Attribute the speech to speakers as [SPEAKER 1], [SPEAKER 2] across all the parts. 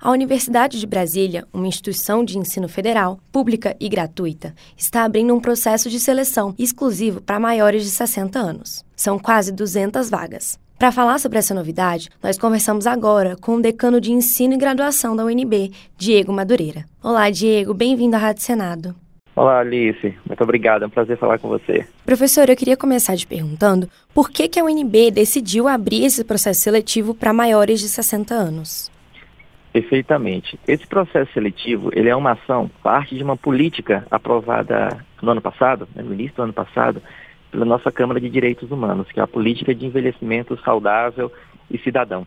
[SPEAKER 1] A Universidade de Brasília, uma instituição de ensino federal, pública e gratuita, está abrindo um processo de seleção exclusivo para maiores de 60 anos. São quase 200 vagas. Para falar sobre essa novidade, nós conversamos agora com o decano de ensino e graduação da UNB, Diego Madureira. Olá, Diego, bem-vindo à Rádio Senado.
[SPEAKER 2] Olá, Alice. Muito obrigado. É um prazer falar com você.
[SPEAKER 1] Professor, eu queria começar te perguntando por que, que a UNB decidiu abrir esse processo seletivo para maiores de 60 anos.
[SPEAKER 2] Perfeitamente. Esse processo seletivo, ele é uma ação, parte de uma política aprovada no ano passado, né, no início do ano passado, pela nossa Câmara de Direitos Humanos, que é a política de envelhecimento saudável e cidadão.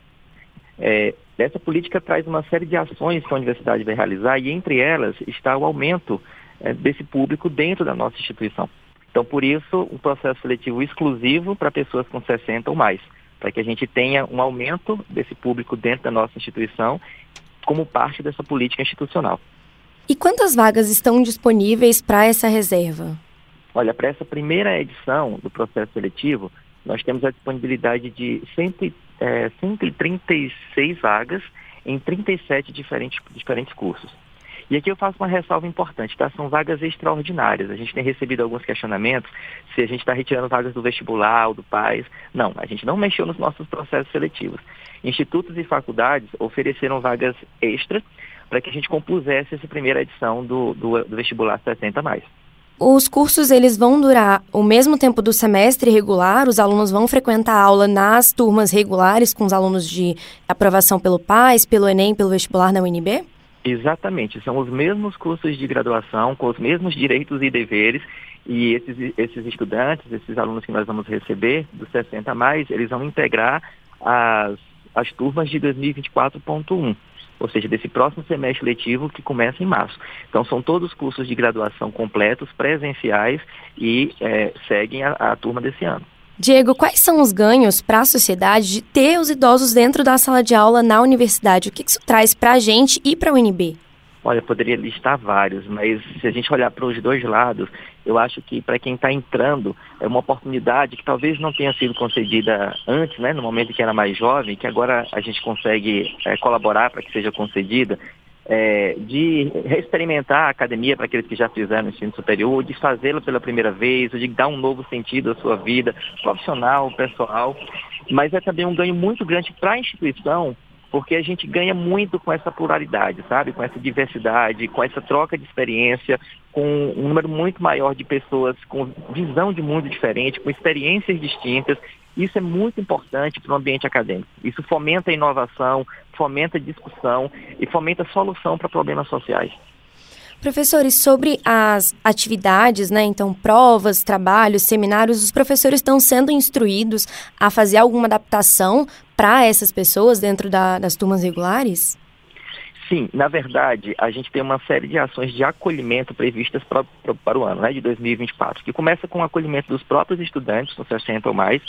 [SPEAKER 2] É, essa política traz uma série de ações que a universidade vai realizar e entre elas está o aumento é, desse público dentro da nossa instituição. Então, por isso, um processo seletivo exclusivo para pessoas com 60 ou mais, para que a gente tenha um aumento desse público dentro da nossa instituição como parte dessa política institucional.
[SPEAKER 1] E quantas vagas estão disponíveis para essa reserva?
[SPEAKER 2] Olha, para essa primeira edição do processo seletivo, nós temos a disponibilidade de 100, é, 136 vagas em 37 diferentes, diferentes cursos. E aqui eu faço uma ressalva importante, tá? São vagas extraordinárias. A gente tem recebido alguns questionamentos se a gente está retirando vagas do vestibular ou do PAIS. Não, a gente não mexeu nos nossos processos seletivos. Institutos e faculdades ofereceram vagas extras para que a gente compusesse essa primeira edição do, do, do vestibular 60 mais.
[SPEAKER 1] Os cursos eles vão durar o mesmo tempo do semestre regular, os alunos vão frequentar a aula nas turmas regulares com os alunos de aprovação pelo PAIS, pelo ENEM, pelo vestibular na UNB?
[SPEAKER 2] Exatamente, são os mesmos cursos de graduação, com os mesmos direitos e deveres, e esses, esses estudantes, esses alunos que nós vamos receber, dos 60 a mais, eles vão integrar as, as turmas de 2024.1, ou seja, desse próximo semestre letivo que começa em março. Então, são todos cursos de graduação completos, presenciais, e é, seguem a, a turma desse ano.
[SPEAKER 1] Diego, quais são os ganhos para a sociedade de ter os idosos dentro da sala de aula na universidade? O que isso traz para a gente e para a UNB?
[SPEAKER 2] Olha, poderia listar vários, mas se a gente olhar para os dois lados, eu acho que para quem está entrando é uma oportunidade que talvez não tenha sido concedida antes, né, no momento que era mais jovem, que agora a gente consegue é, colaborar para que seja concedida, é, de reexperimentar a academia para aqueles que já fizeram ensino superior, de fazê-la pela primeira vez, de dar um novo sentido à sua vida profissional, pessoal. Mas é também um ganho muito grande para a instituição, porque a gente ganha muito com essa pluralidade, sabe? Com essa diversidade, com essa troca de experiência, com um número muito maior de pessoas com visão de mundo diferente, com experiências distintas. Isso é muito importante para o ambiente acadêmico. Isso fomenta a inovação, fomenta a discussão e fomenta a solução para problemas sociais.
[SPEAKER 1] Professores, sobre as atividades, né? Então, provas, trabalhos, seminários, os professores estão sendo instruídos a fazer alguma adaptação para essas pessoas dentro da, das turmas regulares?
[SPEAKER 2] Sim, na verdade, a gente tem uma série de ações de acolhimento previstas pra, pra, para o ano né, de 2024, que começa com o acolhimento dos próprios estudantes, com 60 ou mais,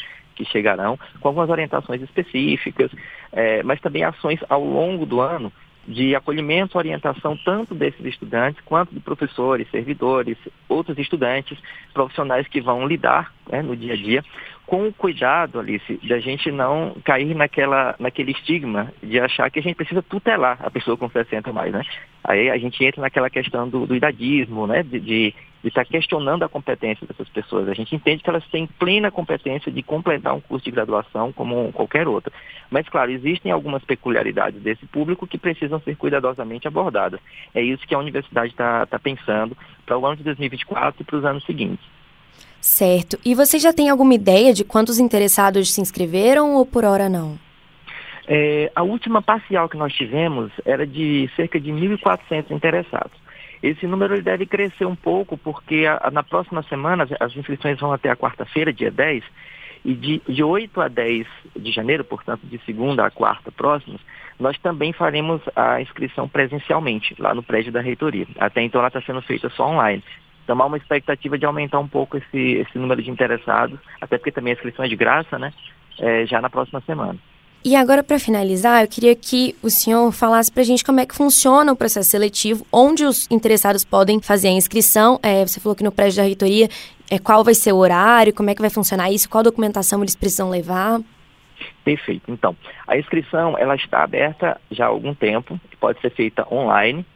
[SPEAKER 2] que chegarão, com algumas orientações específicas, é, mas também ações ao longo do ano de acolhimento orientação tanto desses estudantes quanto de professores, servidores, outros estudantes, profissionais que vão lidar né, no dia a dia, com o cuidado, Alice, da gente não cair naquela, naquele estigma de achar que a gente precisa tutelar a pessoa com 60 mais, né? Aí a gente entra naquela questão do, do idadismo, né? De, de de estar questionando a competência dessas pessoas. A gente entende que elas têm plena competência de completar um curso de graduação como qualquer outro. Mas, claro, existem algumas peculiaridades desse público que precisam ser cuidadosamente abordadas. É isso que a universidade está tá pensando para o ano de 2024 e para os anos seguintes.
[SPEAKER 1] Certo. E você já tem alguma ideia de quantos interessados se inscreveram ou por hora não?
[SPEAKER 2] É, a última parcial que nós tivemos era de cerca de 1.400 interessados. Esse número deve crescer um pouco, porque a, a, na próxima semana as inscrições vão até a quarta-feira, dia 10, e de, de 8 a 10 de janeiro, portanto, de segunda a quarta próximos, nós também faremos a inscrição presencialmente, lá no prédio da reitoria. Até então ela está sendo feita só online. Então há uma expectativa de aumentar um pouco esse, esse número de interessados, até porque também a inscrição é de graça, né? É, já na próxima semana.
[SPEAKER 1] E agora, para finalizar, eu queria que o senhor falasse para a gente como é que funciona o processo seletivo, onde os interessados podem fazer a inscrição. É, você falou que no prédio da reitoria, é, qual vai ser o horário, como é que vai funcionar isso, qual documentação eles precisam levar.
[SPEAKER 2] Perfeito. Então, a inscrição ela está aberta já há algum tempo, pode ser feita online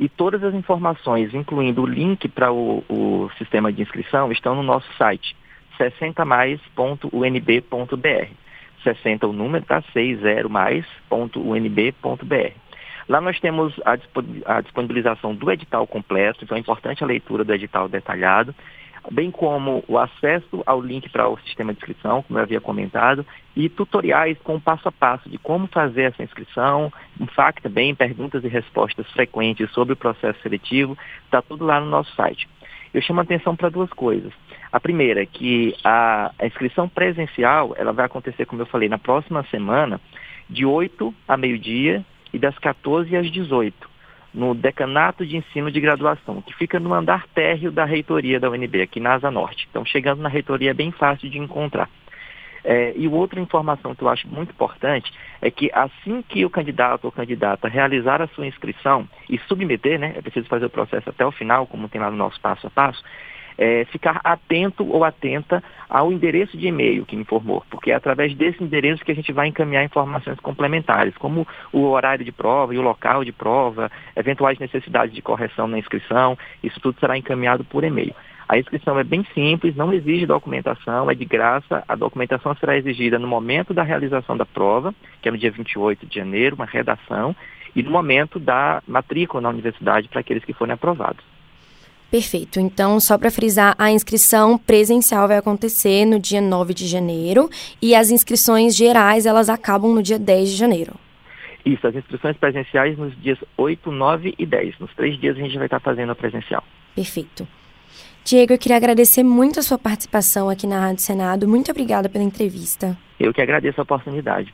[SPEAKER 2] e todas as informações, incluindo o link para o, o, sistema de inscrição, estão no nosso site, 60mais.unb.br. 60 o número, tá? 60mais.unb.br. Lá nós temos a disponibilização do edital completo, então é importante a leitura do edital detalhado bem como o acesso ao link para o sistema de inscrição, como eu havia comentado, e tutoriais com passo a passo de como fazer essa inscrição, um FAQ também, perguntas e respostas frequentes sobre o processo seletivo, está tudo lá no nosso site. Eu chamo a atenção para duas coisas. A primeira que a, a inscrição presencial, ela vai acontecer, como eu falei, na próxima semana, de 8 a meio-dia e das 14 às 18 no Decanato de Ensino de Graduação, que fica no andar térreo da reitoria da UNB, aqui na Asa Norte. Então, chegando na reitoria é bem fácil de encontrar. É, e outra informação que eu acho muito importante é que assim que o candidato ou candidata realizar a sua inscrição e submeter, né, é preciso fazer o processo até o final, como tem lá no nosso passo a passo, é, ficar atento ou atenta ao endereço de e-mail que informou, porque é através desse endereço que a gente vai encaminhar informações complementares, como o horário de prova e o local de prova, eventuais necessidades de correção na inscrição, isso tudo será encaminhado por e-mail. A inscrição é bem simples, não exige documentação, é de graça. A documentação será exigida no momento da realização da prova, que é no dia 28 de janeiro, uma redação, e no momento da matrícula na universidade para aqueles que forem aprovados.
[SPEAKER 1] Perfeito. Então, só para frisar, a inscrição presencial vai acontecer no dia 9 de janeiro e as inscrições gerais, elas acabam no dia 10 de janeiro.
[SPEAKER 2] Isso, as inscrições presenciais nos dias 8, 9 e 10. Nos três dias a gente vai estar fazendo a presencial.
[SPEAKER 1] Perfeito. Diego, eu queria agradecer muito a sua participação aqui na Rádio Senado. Muito obrigada pela entrevista.
[SPEAKER 2] Eu que agradeço a oportunidade.